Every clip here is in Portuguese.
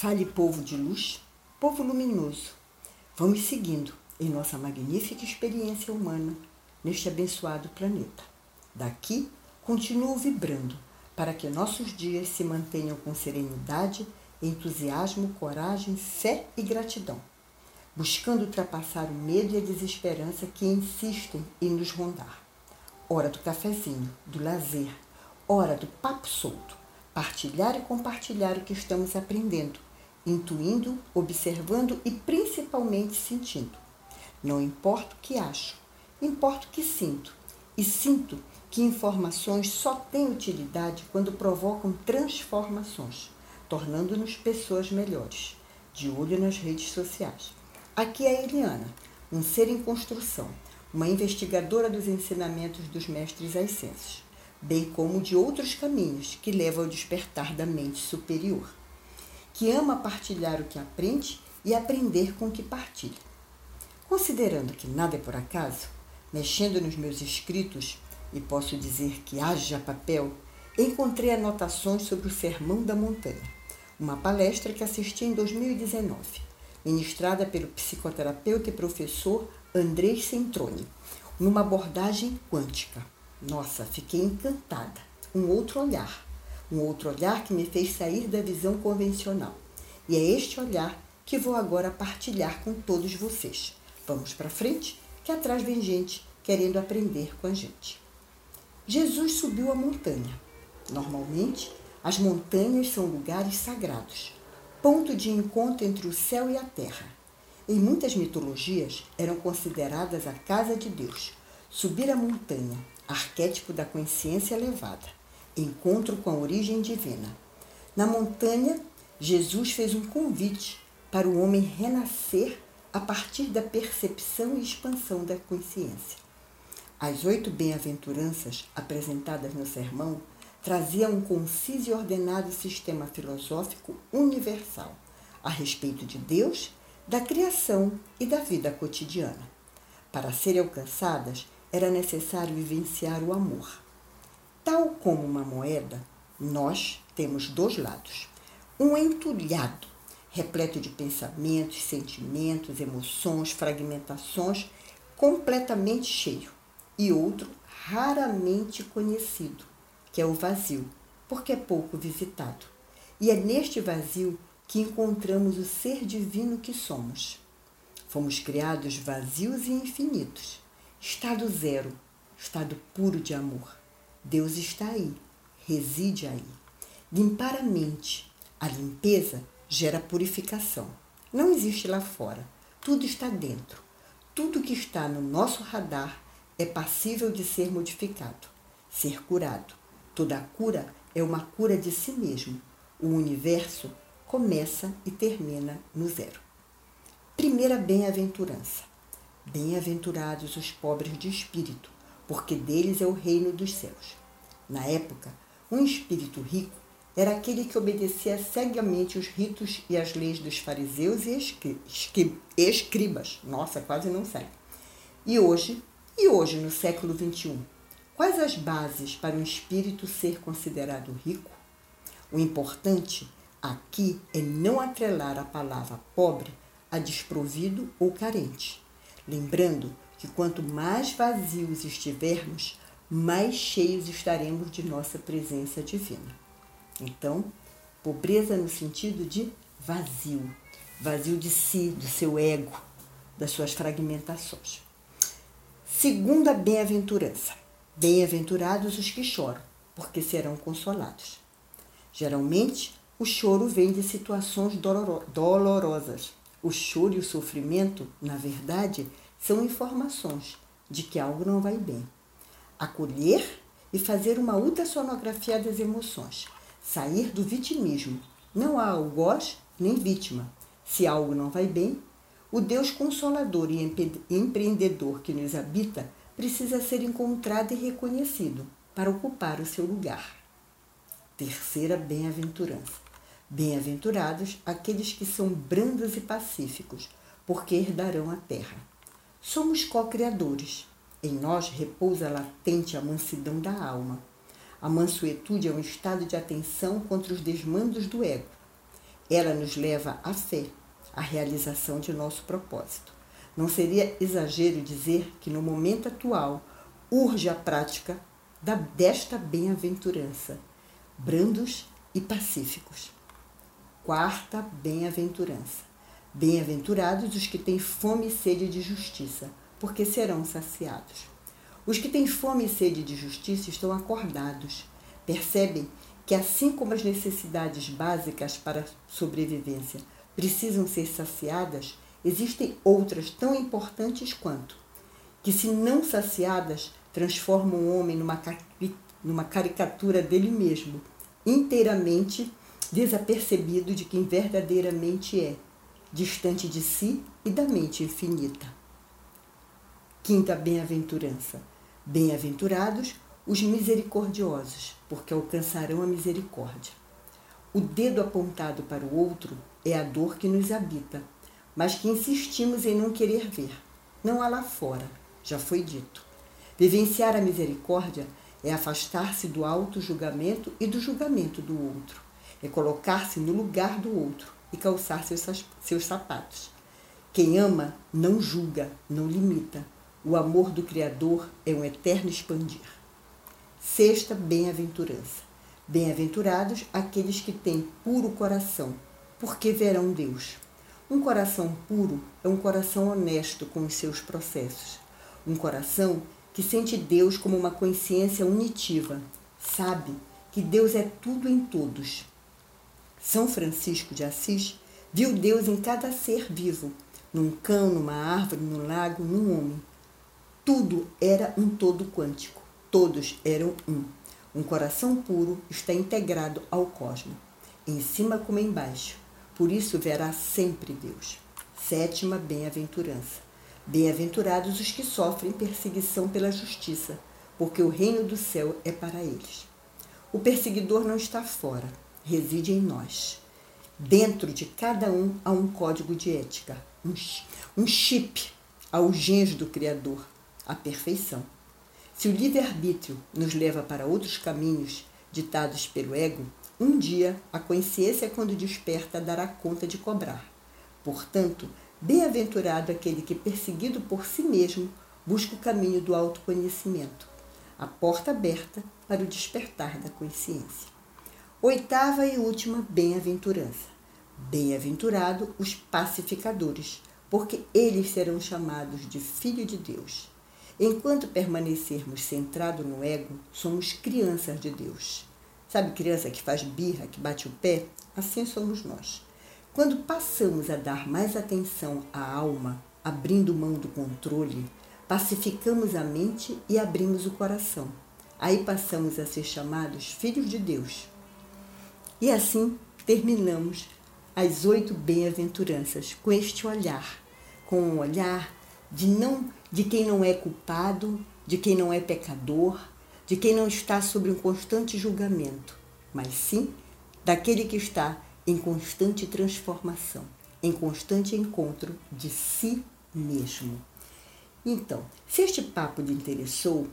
Fale, povo de luz, povo luminoso. Vamos seguindo em nossa magnífica experiência humana neste abençoado planeta. Daqui, continuo vibrando para que nossos dias se mantenham com serenidade, entusiasmo, coragem, fé e gratidão, buscando ultrapassar o medo e a desesperança que insistem em nos rondar. Hora do cafezinho, do lazer, hora do papo solto partilhar e compartilhar o que estamos aprendendo, intuindo, observando e principalmente sentindo. Não importa o que acho, importa o que sinto. E sinto que informações só têm utilidade quando provocam transformações, tornando-nos pessoas melhores. De olho nas redes sociais. Aqui é a Eliana, um ser em construção, uma investigadora dos ensinamentos dos mestres ascensos bem como de outros caminhos que levam ao despertar da mente superior, que ama partilhar o que aprende e aprender com o que partilha. Considerando que nada é por acaso, mexendo nos meus escritos, e posso dizer que haja papel, encontrei anotações sobre o Sermão da Montanha, uma palestra que assisti em 2019, ministrada pelo psicoterapeuta e professor Andrei Centrone, numa abordagem quântica. Nossa, fiquei encantada. Um outro olhar. Um outro olhar que me fez sair da visão convencional. E é este olhar que vou agora partilhar com todos vocês. Vamos para frente, que atrás vem gente querendo aprender com a gente. Jesus subiu a montanha. Normalmente, as montanhas são lugares sagrados, ponto de encontro entre o céu e a terra. Em muitas mitologias, eram consideradas a casa de Deus. Subir a montanha arquétipo da consciência elevada, encontro com a origem divina. Na montanha, Jesus fez um convite para o homem renascer a partir da percepção e expansão da consciência. As oito bem-aventuranças apresentadas no sermão traziam um conciso e ordenado sistema filosófico universal a respeito de Deus, da criação e da vida cotidiana. Para serem alcançadas, era necessário vivenciar o amor. Tal como uma moeda, nós temos dois lados. Um entulhado, repleto de pensamentos, sentimentos, emoções, fragmentações, completamente cheio. E outro raramente conhecido, que é o vazio, porque é pouco visitado. E é neste vazio que encontramos o ser divino que somos. Fomos criados vazios e infinitos Estado zero, estado puro de amor. Deus está aí, reside aí. Limpar a mente. A limpeza gera purificação. Não existe lá fora. Tudo está dentro. Tudo que está no nosso radar é passível de ser modificado, ser curado. Toda cura é uma cura de si mesmo. O universo começa e termina no zero. Primeira bem-aventurança. Bem-aventurados os pobres de espírito, porque deles é o reino dos céus. Na época, um espírito rico era aquele que obedecia cegamente os ritos e as leis dos fariseus e escri escribas. Nossa, quase não sai. E hoje, e hoje no século XXI, quais as bases para um espírito ser considerado rico? O importante aqui é não atrelar a palavra pobre a desprovido ou carente lembrando que quanto mais vazios estivermos, mais cheios estaremos de nossa presença divina. Então, pobreza no sentido de vazio, vazio de si, do seu ego, das suas fragmentações. Segunda bem-aventurança: bem-aventurados os que choram, porque serão consolados. Geralmente, o choro vem de situações dolorosas, o choro e o sofrimento, na verdade, são informações de que algo não vai bem. Acolher e fazer uma ultrassonografia das emoções. Sair do vitimismo. Não há algoz nem vítima. Se algo não vai bem, o Deus consolador e empreendedor que nos habita precisa ser encontrado e reconhecido para ocupar o seu lugar. Terceira bem-aventurança Bem-aventurados aqueles que são brandos e pacíficos, porque herdarão a terra. Somos co-criadores. Em nós repousa latente a mansidão da alma. A mansuetude é um estado de atenção contra os desmandos do ego. Ela nos leva à fé, à realização de nosso propósito. Não seria exagero dizer que no momento atual urge a prática da, desta bem-aventurança, brandos e pacíficos. Quarta bem-aventurança. Bem-aventurados os que têm fome e sede de justiça, porque serão saciados. Os que têm fome e sede de justiça estão acordados, percebem que, assim como as necessidades básicas para a sobrevivência precisam ser saciadas, existem outras tão importantes quanto, que, se não saciadas, transformam o homem numa, numa caricatura dele mesmo, inteiramente desapercebido de quem verdadeiramente é, distante de si e da mente infinita. Quinta bem-aventurança. Bem-aventurados os misericordiosos, porque alcançarão a misericórdia. O dedo apontado para o outro é a dor que nos habita, mas que insistimos em não querer ver. Não há lá fora, já foi dito. Vivenciar a misericórdia é afastar-se do auto-julgamento e do julgamento do outro. É colocar-se no lugar do outro e calçar seus, seus sapatos. Quem ama não julga, não limita. O amor do Criador é um eterno expandir. Sexta bem-aventurança. Bem-aventurados aqueles que têm puro coração, porque verão Deus. Um coração puro é um coração honesto com os seus processos. Um coração que sente Deus como uma consciência unitiva, sabe que Deus é tudo em todos. São Francisco de Assis viu Deus em cada ser vivo, num cão, numa árvore, num lago, num homem. Tudo era um todo quântico. Todos eram um. Um coração puro está integrado ao cosmos, em cima como embaixo. Por isso verá sempre Deus. Sétima bem-aventurança. Bem-aventurados os que sofrem perseguição pela justiça, porque o reino do céu é para eles. O perseguidor não está fora, reside em nós. Dentro de cada um há um código de ética, um chip aos genes do Criador, a perfeição. Se o livre-arbítrio nos leva para outros caminhos ditados pelo ego, um dia a consciência, quando desperta, dará conta de cobrar. Portanto, bem-aventurado aquele que, perseguido por si mesmo, busca o caminho do autoconhecimento, a porta aberta para o despertar da consciência. Oitava e última bem-aventurança. Bem-aventurado os pacificadores, porque eles serão chamados de filho de Deus. Enquanto permanecermos centrados no ego, somos crianças de Deus. Sabe criança que faz birra, que bate o pé? Assim somos nós. Quando passamos a dar mais atenção à alma, abrindo mão do controle, pacificamos a mente e abrimos o coração. Aí passamos a ser chamados filhos de Deus. E assim terminamos as oito bem-aventuranças com este olhar, com um olhar de não de quem não é culpado, de quem não é pecador, de quem não está sob um constante julgamento, mas sim daquele que está em constante transformação, em constante encontro de si mesmo. Então, se este papo lhe interessou,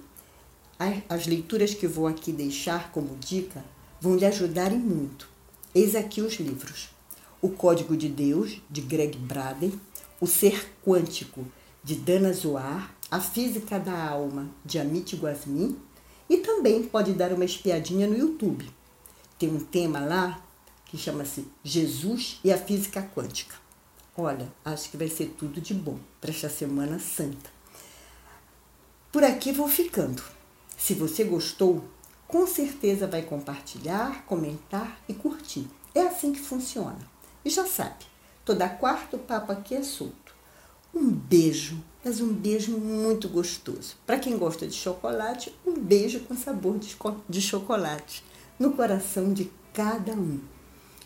as leituras que vou aqui deixar como dica vão lhe ajudarem muito. Eis aqui os livros: O Código de Deus, de Greg Braden, O Ser Quântico, de Dana Zoar, A Física da Alma, de Amit Guasmin, e também pode dar uma espiadinha no YouTube. Tem um tema lá que chama-se Jesus e a Física Quântica. Olha, acho que vai ser tudo de bom para esta Semana Santa. Por aqui vou ficando. Se você gostou, com certeza vai compartilhar, comentar e curtir. É assim que funciona. E já sabe, toda quarta o papo aqui é solto um beijo, mas um beijo muito gostoso. Para quem gosta de chocolate, um beijo com sabor de chocolate no coração de cada um,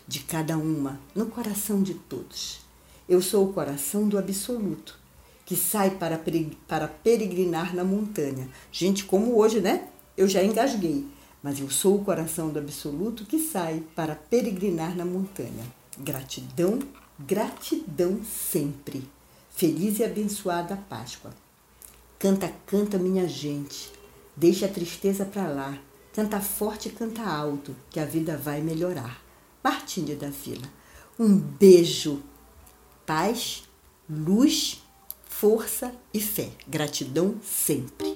de cada uma, no coração de todos. Eu sou o coração do absoluto, que sai para, para peregrinar na montanha. Gente, como hoje, né? Eu já engasguei, mas eu sou o coração do absoluto que sai para peregrinar na montanha. Gratidão, gratidão sempre. Feliz e abençoada Páscoa. Canta, canta, minha gente. Deixa a tristeza para lá. Canta forte e canta alto, que a vida vai melhorar. Martinho da Vila. Um beijo, paz, luz, força e fé. Gratidão sempre.